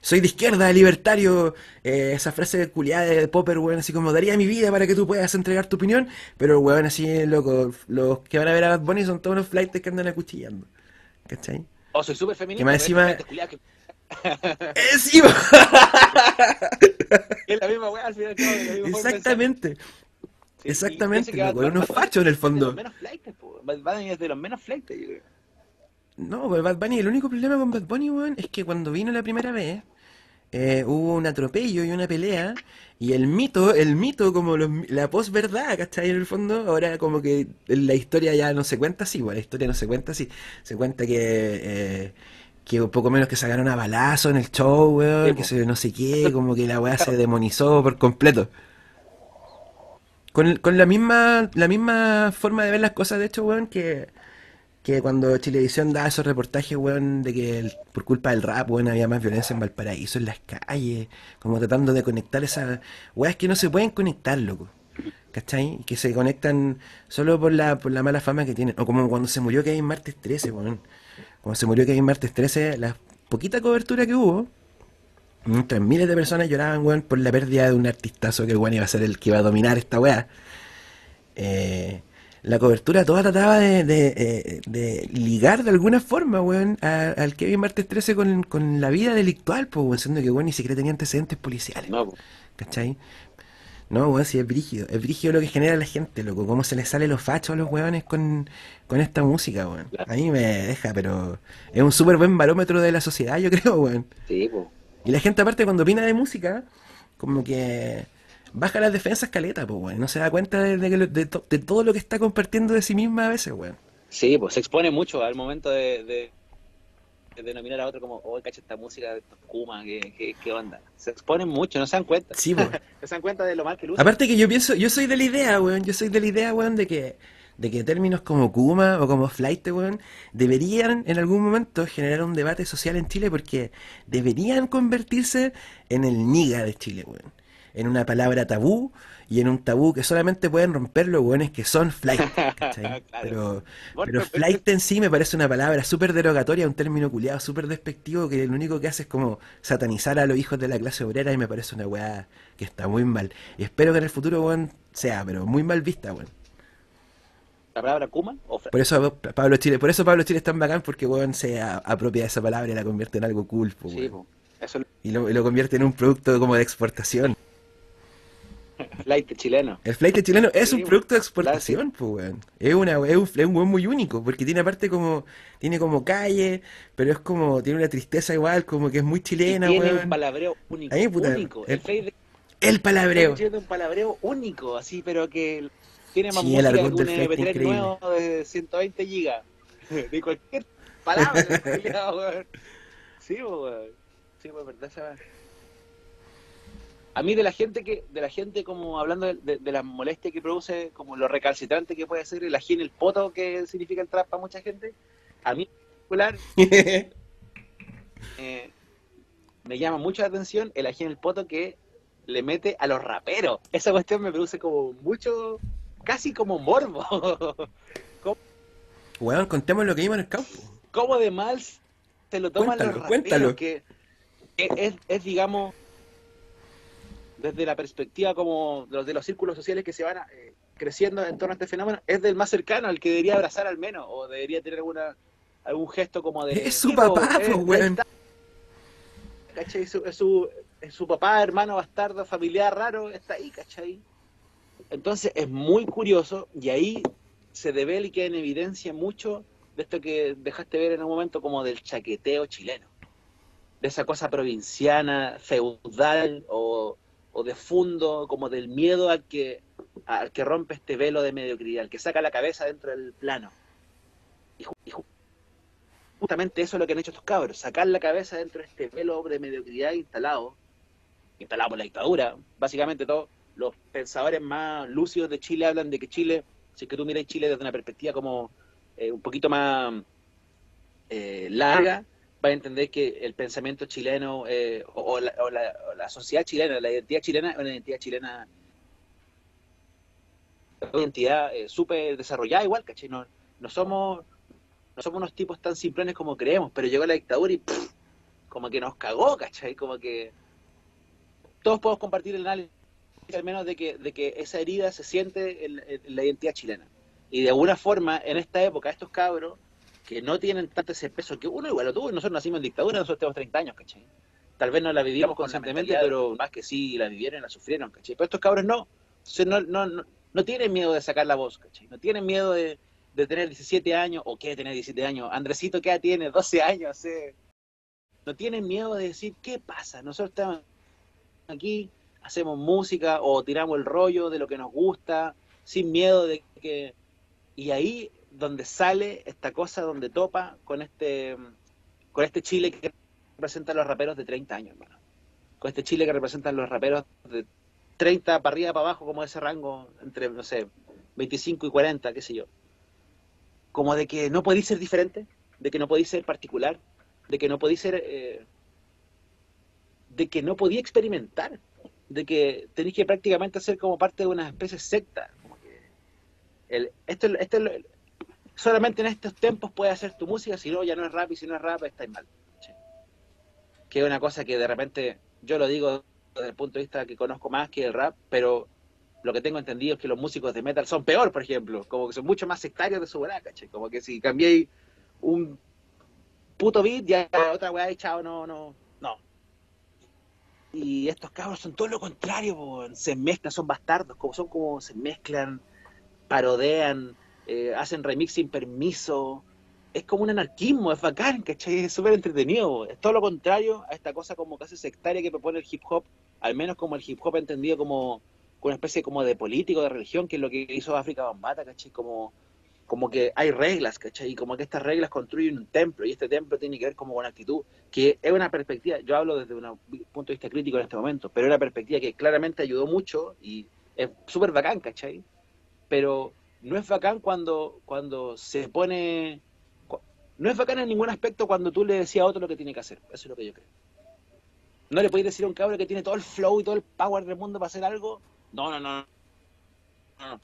soy de izquierda, libertario, eh, esa frase culiada de Popper, weón, así como, daría mi vida para que tú puedas entregar tu opinión, pero weón así, loco, los que van a ver a Bad Bunny son todos los flights que andan acuchillando, ¿cachai? O soy súper feminista. Que más encima- ¡Encima! Es la misma weá, al final. claro. Exactamente. Sí, Exactamente, loco, unos fachos en el de fondo. los menos Bunny es de los menos flightes, yo creo. No, pues Bad Bunny, el único problema con Bad Bunny, weón, es que cuando vino la primera vez, eh, hubo un atropello y una pelea, y el mito, el mito como los- la posverdad, ¿cachai? En el fondo, ahora como que la historia ya no se cuenta así, weón, la historia no se cuenta así, se cuenta que, eh, que poco menos que sacaron a balazo en el show, weón, que po. se no sé qué, como que la weá se demonizó por completo. Con, con la misma, la misma forma de ver las cosas, de hecho, weón, que, que cuando Chilevisión da esos reportajes, weón, de que por culpa del rap, weón, había más violencia en Valparaíso, en las calles, como tratando de conectar esas weas que no se pueden conectar, loco. ¿Cachai? Que se conectan solo por la, por la mala fama que tienen. O como cuando se murió Kevin Martes 13, weón. Cuando se murió Kevin Martes 13, la poquita cobertura que hubo, mientras miles de personas lloraban, weón, por la pérdida de un artistazo que, weón, iba a ser el que iba a dominar esta wea. Eh, la cobertura toda trataba de, de, eh, de ligar de alguna forma, weón, al Kevin Martes 13 con, con la vida delictual, pues, weón, siendo que, weón, ni siquiera tenía antecedentes policiales. No. ¿Cachai? No, weón, sí, es brígido. Es brígido lo que genera la gente, loco. Cómo se les sale los fachos a los weones con, con esta música, weón. Claro. A mí me deja, pero es un súper buen barómetro de la sociedad, yo creo, weón. sí. Y la gente, aparte, cuando opina de música, como que baja las defensas caleta, pues, weón. No se da cuenta de, de de to- de todo lo que está compartiendo de sí misma a veces, weón. Sí, pues se expone mucho al momento de, de, de denominar a otro como, oh, cacha esta música de estos Kuma, ¿qué, qué, qué onda? Se exponen mucho, no se dan cuenta. Sí, pues. No se dan cuenta de lo mal que usan. Aparte que yo pienso, yo soy de la idea, weón, yo soy de la idea, weón, de que, de que términos como Kuma o como Flight, weón, deberían en algún momento generar un debate social en Chile porque deberían convertirse en el niga de Chile, weón. En una palabra tabú y en un tabú que solamente pueden romper los weones que son flight. Pero, pero pero- flight en sí me parece una palabra súper derogatoria, un término culiado súper despectivo que lo único que hace es como satanizar a los hijos de la clase obrera y me parece una weá que está muy mal. Y espero que en el futuro, weón, sea, pero muy mal vista, weón. La palabra Kuma o Por eso Pablo Chile, por eso Pablo Chile es tan bacán porque weón se apropia de esa palabra y la convierte en algo cool, po, Sí, weón. po. Eso Y lo, y lo convierte en un producto como de exportación. Flight chileno. El flight chileno es un producto de exportación, pues, weón. Es, una, es, un, es un weón muy único, porque tiene aparte como, tiene como calle, pero es como, tiene una tristeza igual, como que es muy Y chilena, tiene weón. un palabreo único. Ahí, puta, único. el- El flight de El palabreo. tiene un palabreo único, así, pero que tiene más Sí, música que un del flight MP3 increíble. nuevo de 120 gigas. De cualquier palabra. weón. sí, po, weón. Sí, pues verdad weá. A mí de la gente que, de la gente como hablando de, de, de la molestia que produce, como lo recalcitrante que puede ser el ají en el poto que significa el trap para mucha gente, a mí en particular eh, me llama mucho la atención el ají en el poto que le mete a los raperos. Esa cuestión me produce como mucho, casi como morbo. Weón, contemos lo que vimos en el campo. ¿Cómo de mal se lo toman Cuéntalo, los raperos? cuéntalo. Que que es, es, digamos, desde la perspectiva como de los, de los círculos sociales que se van eh, creciendo en torno a este fenómeno, es del más cercano, al que debería abrazar al menos, o debería tener alguna algún gesto como de... Es su "Sí, po, papá, eh, po, ahí weón". está". ¿Cachai? Es su, es su, es su papá, hermano, bastardo, familiar raro, está ahí, ¿cachai? Entonces es muy curioso y ahí se devela y queda en evidencia mucho de esto que dejaste ver en un momento como del chaqueteo chileno, de esa cosa provinciana, feudal o, o de fondo, como del miedo al que, al que rompe este velo de mediocridad, al que saca la cabeza dentro del plano. Y, ju- y ju- justamente eso es lo que han hecho estos cabros, sacar la cabeza dentro de este velo de mediocridad instalado, instalado por la dictadura. Básicamente todos los pensadores más lúcidos de Chile hablan de que Chile, si es que tú miras Chile desde una perspectiva como eh, un poquito más eh, larga, va a entender que el pensamiento chileno eh, o, la, o la- sociedad chilena, la identidad chilena es una identidad chilena una identidad eh, súper desarrollada igual, ¿cachai? No, no somos no somos unos tipos tan simplones como creemos, pero llegó la dictadura y pff, como que nos cagó, ¿cachai? Como que todos podemos compartir el análisis al menos de que, de que esa herida se siente en, en la identidad chilena. Y de alguna forma, en esta época, estos cabros que no tienen tanto ese peso que uno igual lo tuvo, nosotros nacimos en dictadura, nosotros tenemos 30 años, ¿cachai? Tal vez no la vivimos con la conscientemente, mentalidad de- pero más que sí la vivieron la sufrieron, ¿cachai? Pero estos cabros no. No, no, no, no tienen miedo de sacar la voz, ¿cachai? No tienen miedo de, de tener 17 años, o quiere tener 17 años. Andresito, ¿qué tiene? 12 años, eh. No tienen miedo de decir, ¿qué pasa? Nosotros estamos aquí, hacemos música o tiramos el rollo de lo que nos gusta, sin miedo de que... Y ahí donde sale esta cosa, donde topa con este, con este Chile que representa a los raperos de 30 años, hermano. Con este Chile que representan los raperos de 30 para arriba, para abajo, como ese rango, entre, no sé, 25 y 40, qué sé yo. como de que no podéis ser diferente, de que no podéis ser particular, de que no podéis ser, eh, de que no podía experimentar, de que tenéis que prácticamente ser como parte de una especie secta. Como que el, esto, esto, solamente en estos tiempos puedes hacer tu música, si no, ya no es rap, y si no es rap, estáis mal. Que es una cosa que de repente, yo lo digo desde el punto de vista que conozco más que el rap, pero lo que tengo entendido es que los músicos de metal son peor, por ejemplo, como que son mucho más sectarios de su verdad, ¿cachai? Como que si cambiéis un puto beat, ya otra weá, chao, no, no, no. Y estos cabros son todo lo contrario, se mezclan, son bastardos, como son como se mezclan, parodean, eh, hacen remix sin permiso. Es como un anarquismo, es bacán, ¿cachai? Es súper entretenido. Es todo lo contrario a esta cosa como casi sectaria que propone el hip hop, al menos como el hip hop entendido como una especie como de político, de religión, que es lo que hizo África Bambata, ¿cachai? Como, como que hay reglas, ¿cachai? Y como que estas reglas construyen un templo, y este templo tiene que ver como con actitud, que es una perspectiva, yo hablo desde un punto de vista crítico en este momento, pero es una perspectiva que claramente ayudó mucho y es súper bacán, ¿cachai? Pero no es bacán cuando, cuando se pone... No es bacán en ningún aspecto cuando tú le decías a otro lo que tiene que hacer, eso es lo que yo creo. No le podéis decir a un cabrón que tiene todo el flow y todo el power del mundo para hacer algo, no, no, no.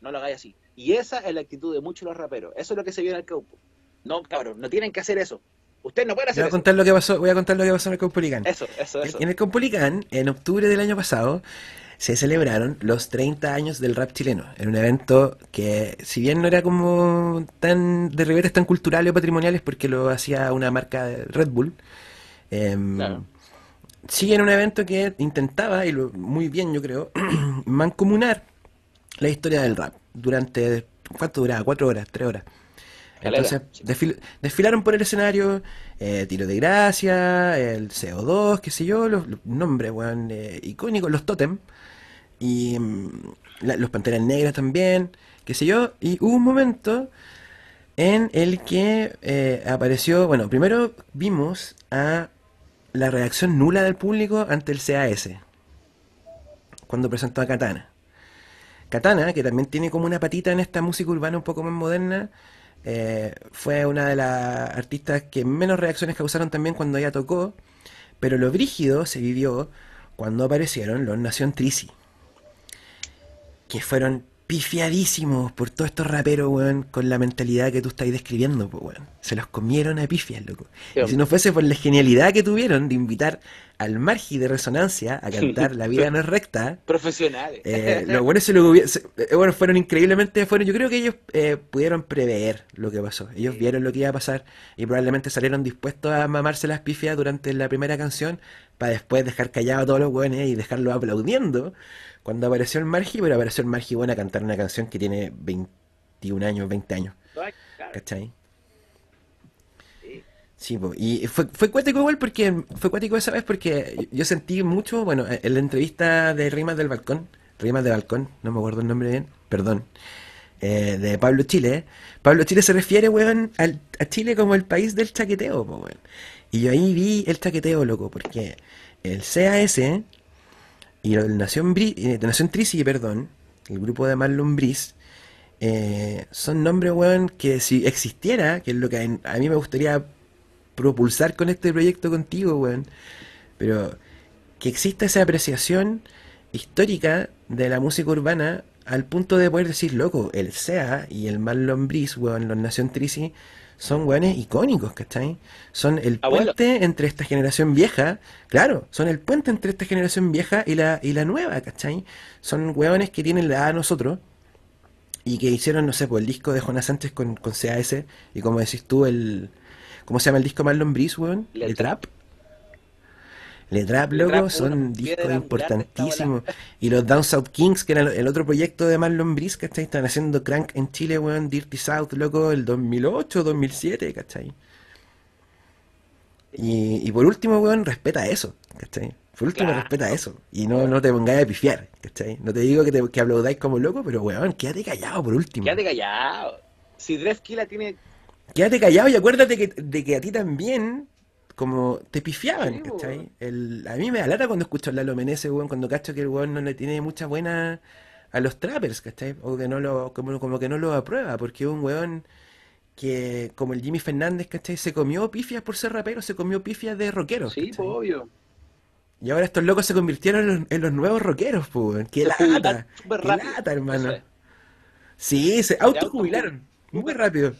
No, lo hagáis así. Y esa es la actitud de muchos los raperos. Eso es lo que se vio en el Caupo. No, cabrón, no tienen que hacer eso. No hacer voy a eso. Contar lo que pasó, voy a contar lo que pasó en el Caupolicán. Eso, eso, eso. En el Caupolicán, en octubre del año pasado, se celebraron los 30 años del rap chileno. En un evento que, si bien no era como tan de ribetes tan culturales o patrimoniales, porque lo hacía una marca de Red Bull, eh, claro sí en un evento que intentaba, y lo, muy bien yo creo, mancomunar la historia del rap durante, ¿cuánto duraba? ¿Cuatro horas? ¿Tres horas? Entonces desfilaron por el escenario eh, Tiro de Gracia, el CO2, qué sé yo, los, nombres weón, eh, icónicos, los Totem, y mm, los Panteras Negras también, qué sé yo, y hubo un momento en el que eh, apareció, bueno, primero vimos a la reacción nula del público ante el CAS cuando presentó a Katana. Katana, que también tiene como una patita en esta música urbana un poco más moderna, eh, fue una de las artistas que menos reacciones causaron también cuando ella tocó, pero lo brígido se vivió cuando aparecieron los Nación Trisi, que fueron pifiadísimos por todos estos raperos, weón, con la mentalidad que tú estás describiendo, pues, weón. Se los comieron a pifias, loco. y si no fuese por la genialidad que tuvieron de invitar al margi de resonancia a cantar La vida no es recta. Profesionales. Eh, los buenos se lo eh, bueno, fueron increíblemente, fueron, yo creo que ellos eh, pudieron prever lo que pasó. Ellos vieron lo que iba a pasar y probablemente salieron dispuestos a mamarse las pifias durante la primera canción para después dejar callados a todos los buenos y dejarlos aplaudiendo cuando apareció el Margi, pero apareció el Margi bueno a cantar una canción que tiene 21 años, 20 años. ¿Cachai? Sí, y fue, fue cuático igual porque fue cuático esa vez porque yo sentí mucho, bueno, en la entrevista de Rimas del Balcón, Rimas de Balcón, no me acuerdo el nombre bien, perdón, eh, de Pablo Chile. Pablo Chile se refiere, weón, a Chile como el país del chaqueteo, weón. Y yo ahí vi el chaqueteo, loco, porque el CAS y el Nación, Bri eh, Nación Trisi, perdón, el grupo de Marlon Brice, eh, son nombres, weón, que si existiera, que es lo que a, mí me gustaría propulsar con este proyecto contigo, weón, pero que exista esa apreciación histórica de la música urbana al punto de poder decir, loco, el SEA y el Marlon Brice, weón, los Nación Trisi, son weones icónicos, ¿cachai? Son el puente entre esta generación vieja, claro, son el puente entre esta generación vieja y la, y la nueva, ¿cachai? Son weones que tienen la edad a nosotros y que hicieron, no sé, pues el disco de Jonas Sánchez con, con CAS y como decís tú, el... ¿Cómo se llama el disco Marlon Brice, weón? El Trap. Le Trap, loco, son discos importantísimos. Y los Down South Kings, que era el otro proyecto de Marlon Brice, ¿cachai? Están haciendo crank en Chile, weón, Dirty South, loco, el 2008, 2007, ¿cachai? Y, y por último, weón, respeta eso, ¿cachai? Por último, respeta eso. Y no, no te pongáis a pifiar, ¿cachai? No te digo que, te, que aplaudáis como loco, pero weón, quédate callado por último. Quédate callado. Si Drefkila tiene. Quédate callado y acuérdate que, de que a ti también como te pifiaban, ¿cachai? El, a mí me alata cuando escucho a Lalo Menezes, weón, cuando cacho que el weón no le tiene mucha buena a los trappers, ¿cachai? O que no lo, como, como que no lo aprueba, porque un weón que como el Jimmy Fernández, ¿cachai? Se comió pifias por ser rapero, se comió pifias de rockero. Sí, pues, obvio. Y ahora estos locos se convirtieron en los, en los nuevos rockeros, pues. ¡Qué lata! ¡Qué lata, hermano! Sí, se autojubilaron. Muy rápido.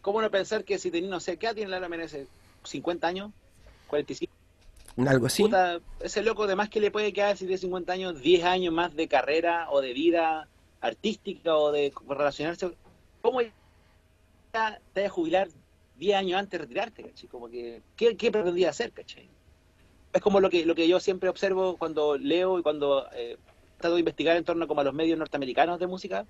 ¿Cómo no pensar que si tenía, no sé, ¿qué tiene Lara Menezes? ¿50 años? ¿45? Algo así. Puta, ese loco, de más que le puede quedar si tiene 50 años, 10 años más de carrera o de vida artística o de relacionarse. ¿Cómo ya te a jubilar 10 años antes de retirarte, ¿cachai? Como que, ¿qué, qué pretendía hacer, cachai? Es como lo que, lo que yo siempre observo cuando leo y cuando eh, trato de investigar en torno como a los medios norteamericanos de música.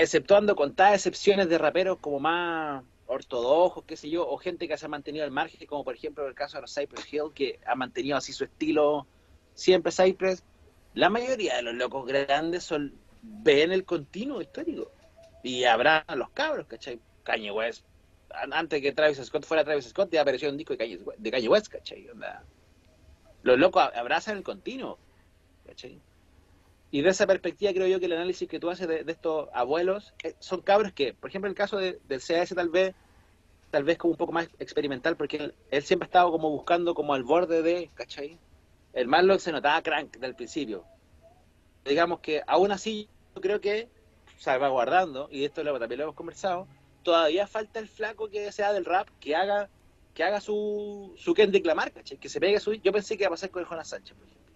Exceptuando contadas excepciones de raperos como más ortodoxos, qué sé yo, o gente que se ha mantenido al margen, como por ejemplo el caso de los Cypress Hill, que ha mantenido así su estilo siempre Cypress. La mayoría de los locos grandes son, ven el continuo histórico. Y habrá los cabros, ¿cachai? Kanye West. Antes que Travis Scott fuera Travis Scott, ya apareció un disco de Kanye West, ¿cachai? Los locos abrazan el continuo, ¿cachai? Y de esa perspectiva creo yo que el análisis que tú haces de, estos abuelos eh, son cabros que, por ejemplo, el caso del CAS tal vez tal vez como un poco más experimental, porque él, siempre ha estado como buscando como al borde de, ¿cachai? El Marlon se notaba crank del principio. Digamos que aún así yo creo que salvaguardando, y esto lo, también lo hemos conversado, todavía falta el flaco que sea del rap, que haga que haga su, su Kendrick Lamar, ¿cachai? Que se pegue su... Yo pensé que iba a pasar con el Jonas Sánchez, por ejemplo.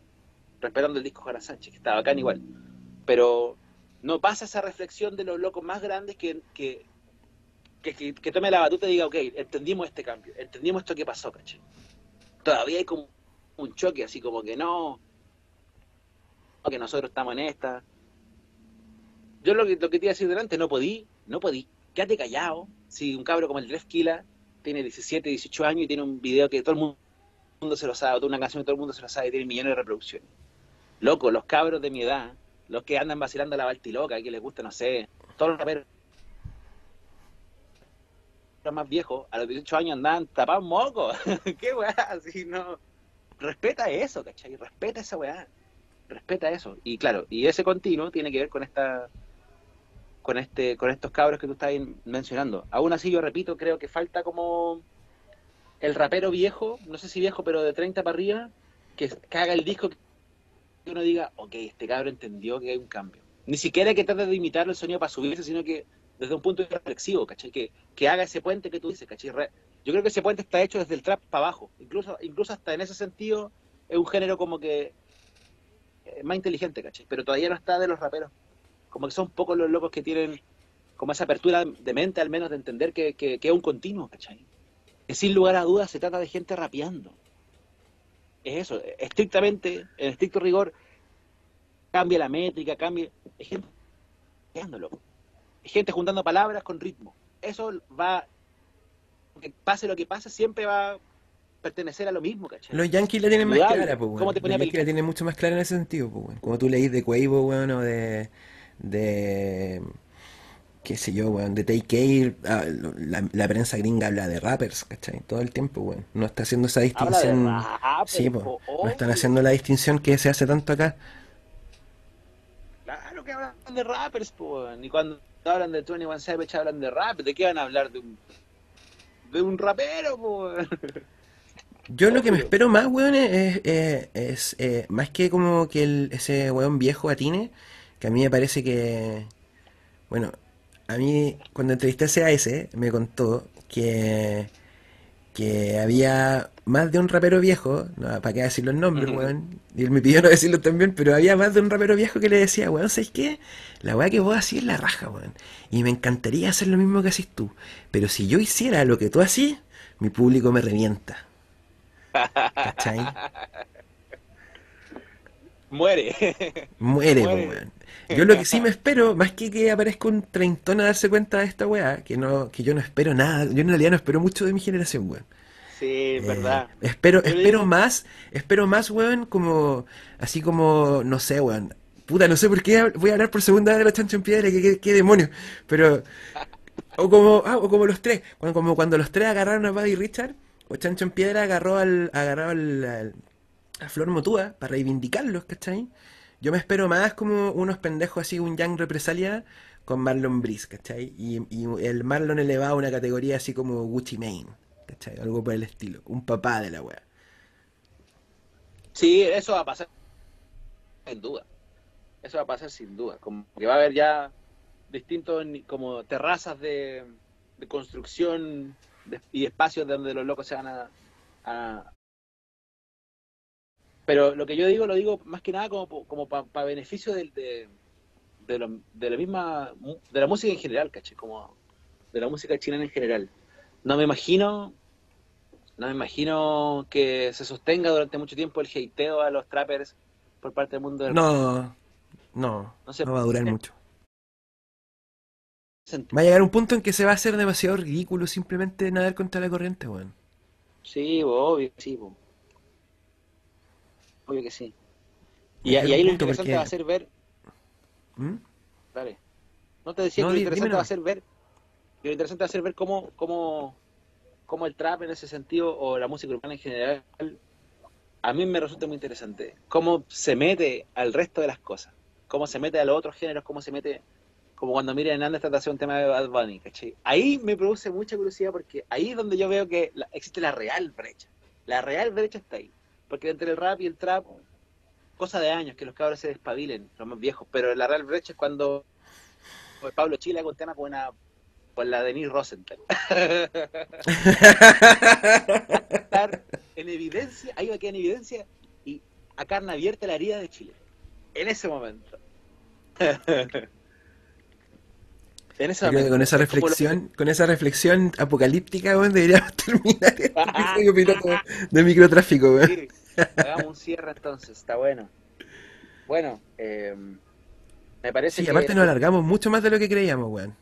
Respetando el disco Jonas Sánchez, que estaba bacán igual. Pero no pasa esa reflexión de los locos más grandes que, que, que, que, tome la batuta y diga, ok, entendimos este cambio, entendimos esto que pasó, ¿cachai? Todavía hay como un choque, así como que no, que nosotros estamos en esta, yo lo que, lo que te iba a decir delante, no podí, no podí, quédate callado. Si un cabro como el Drefkila tiene 17, 18 años y tiene un video que todo el mundo se lo sabe, o una canción que todo el mundo se lo sabe y tiene millones de reproducciones. Loco, los cabros de mi edad, los que andan vacilando a la baltiloca, que les gusta, no sé, todos los raperos más viejos, a los 18 años andaban tapados moco. ¿Qué weá? Así no. Respeta eso, ¿cachai? Respeta esa weá. Respeta eso. Y claro, y ese continuo tiene que ver con esta con este con estos cabros que tú estás mencionando. Aún así yo repito, creo que falta como el rapero viejo, no sé si viejo, pero de 30 para arriba, que, haga el disco que uno diga, ok, este cabro entendió que hay un cambio. Ni siquiera que trate de imitar el sonido para subirse, sino que desde un punto reflexivo, ¿cachai? Que, que haga ese puente que tú dices, ¿cachai? Yo creo que ese puente está hecho desde el trap para abajo. Incluso, incluso hasta en ese sentido es un género como que eh, más inteligente, ¿cachai? Pero todavía no está de los raperos como que son pocos los locos que tienen como esa apertura de mente al menos de entender que, que, es un continuo, ¿cachai? Que sin lugar a dudas se trata de gente rapeando. Es eso, estrictamente, en estricto rigor, cambia la métrica, cambia... Es gente rapeándolo. Es gente juntando palabras con ritmo. Eso va... Que pase lo que pase, siempre va a pertenecer a lo mismo, ¿cachai? Los Yankees la tienen más clara, pues, ¿Cómo te Los Yankees la tienen mucho más clara en ese sentido, pues, Como tú leís de Quavo, bueno, de de qué sé yo, weón, de Take Care, ah, la, prensa gringa habla de rappers, ¿cachai? Todo el tiempo, weón. No está haciendo esa distinción. sí, no están haciendo la distinción que se hace tanto acá. Claro que hablan de rappers, pues, y cuando hablan de 21 Savage hablan de rap, ¿de qué van a hablar? De un, de un rapero, pues. Yo lo que me espero más, weón, es, es, eh, más que como que el, ese weón viejo atine, que a mí me parece que, bueno, a mí cuando entrevisté a CAS me contó que, que había más de un rapero viejo, no, para qué decir los nombres, weón, y él me pidió no decirlo también, pero había más de un rapero viejo que le decía, weón, ¿sabes qué? La weá que vos hacís es la raja, weón, y me encantaría hacer lo mismo que haces tú, pero si yo hiciera lo que tú hacís, mi público me revienta. ¿Cachai? Muere. Muere, weón. Yo lo que sí me espero, más que que aparezca un treintón a darse cuenta de esta weá, que no, que yo no espero nada, yo en realidad no espero mucho de mi generación, weón. Sí, es verdad. Eh, espero, espero más, espero más, weón, como, así como, no sé, weón. Puta, no sé por qué voy a hablar por segunda vez de los chancho en piedra, qué, qué, demonios. Pero, o como, ah, o como los tres, cuando, como cuando los tres agarraron a Buddy Richard, o Chancho en Piedra agarró al, agarró al, Flor Motúa para reivindicarlos, ¿cachai? Yo me espero más como unos pendejos así, un Young Represalia con Marlon Brice, ¿cachai? Y, y el Marlon elevado a una categoría así como Gucci Mane, ¿cachai? Algo por el estilo. Un papá de la wea. Sí, eso va a pasar sin duda. Eso va a pasar sin duda. Como que va a haber ya distintos como terrazas de, construcción y espacios donde los locos se van a- Pero lo que yo digo, lo digo más que nada como, como para beneficio del- de, de, lo- de la misma, de la música en general, ¿caché? Como de la música chilena en general. No me imagino, no me imagino que se sostenga durante mucho tiempo el hateo a los trappers por parte del mundo del No, no, No va a durar mucho. Va a llegar un punto en que se va a hacer demasiado ridículo simplemente nadar contra la corriente, weón. Sí, bo, obvio sí, bo. Obvio que sí. Y, y ahí lo interesante porque- va a ser ver, ¿Mm? dale. No te decía No, que lo interesante dímelo. va a ser ver, lo interesante va a ser ver cómo, cómo, cómo el trap en ese sentido, o la música urbana en general, a mí me resulta muy interesante. Cómo se mete al resto de las cosas. Cómo se mete a los otros géneros, cómo se mete, como cuando Miriam Hernández trata de hacer un tema de Bad Bunny, ¿cachai? Ahí me produce mucha curiosidad porque ahí es donde yo veo que la- existe la real brecha. La real brecha está ahí. Porque entre el rap y el trap, cosa de años, que los cabros se despabilen, los más viejos, pero la real brecha es cuando Pablo Chile un tema con una con la Denise Rosenthal. estar en evidencia, ahí va a quedar en evidencia y a carne abierta la herida de Chile. En ese momento. en ese momento. con esa reflexión, con esa reflexión apocalíptica, deberíamos terminar este episodio de microtráfico. Sí, hagamos un cierre entonces, está bueno. Bueno, eh, me parece Sí, que, aparte nos alargamos mucho más de lo que creíamos, weón.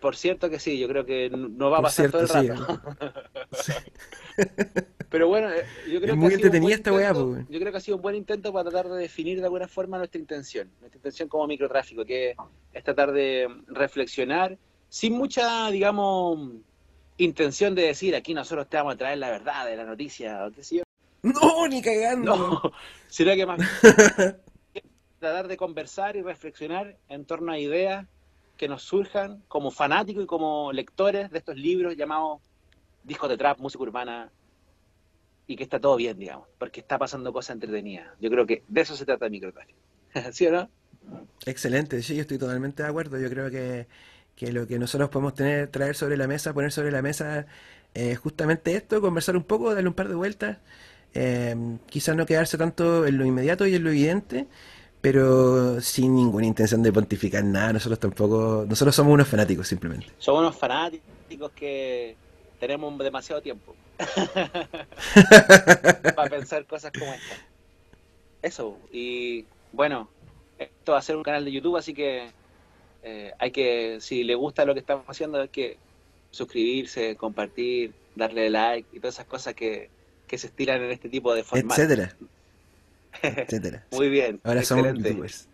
por cierto que sí, yo creo que no va a Por pasar cierto, todo el sí. rato. Pero bueno, eh, yo creo Es que muy entretenida esta weá, weón. Yo creo que ha sido un buen intento para tratar de definir de alguna forma nuestra intención, nuestra intención como microtráfico, que es tratar de reflexionar sin mucha, digamos, intención de decir aquí nosotros te vamos a traer la verdad de la noticia o qué sé yo. No, ni cagando. No, sino que más tratar de conversar y reflexionar en torno a ideas que nos surjan como fanáticos y como lectores de estos libros llamados discos de trap, música urbana, y que está todo bien, digamos, porque está pasando cosas entretenidas. Yo creo que de eso se trata el microtráfico. ¿Sí o no? Excelente, sí, yo estoy totalmente de acuerdo. Yo creo que, que lo que nosotros podemos tener, traer sobre la mesa, poner sobre la mesa, es justamente esto, conversar un poco, darle un par de vueltas, eh, quizás no quedarse tanto en lo inmediato y en lo evidente, pero sin ninguna intención de pontificar nada. Nosotros tampoco, nosotros somos unos fanáticos simplemente. Somos unos fanáticos que tenemos demasiado tiempo para pensar cosas como esta. Eso, y bueno, esto va a ser un canal de YouTube, así que eh, hay que, si le gusta lo que estamos haciendo, hay que suscribirse, compartir, darle like y todas esas cosas que, que se estilan en este tipo de formatos. Etcétera. Etcétera. Muy bien, Ahora somos excelente. youtubers.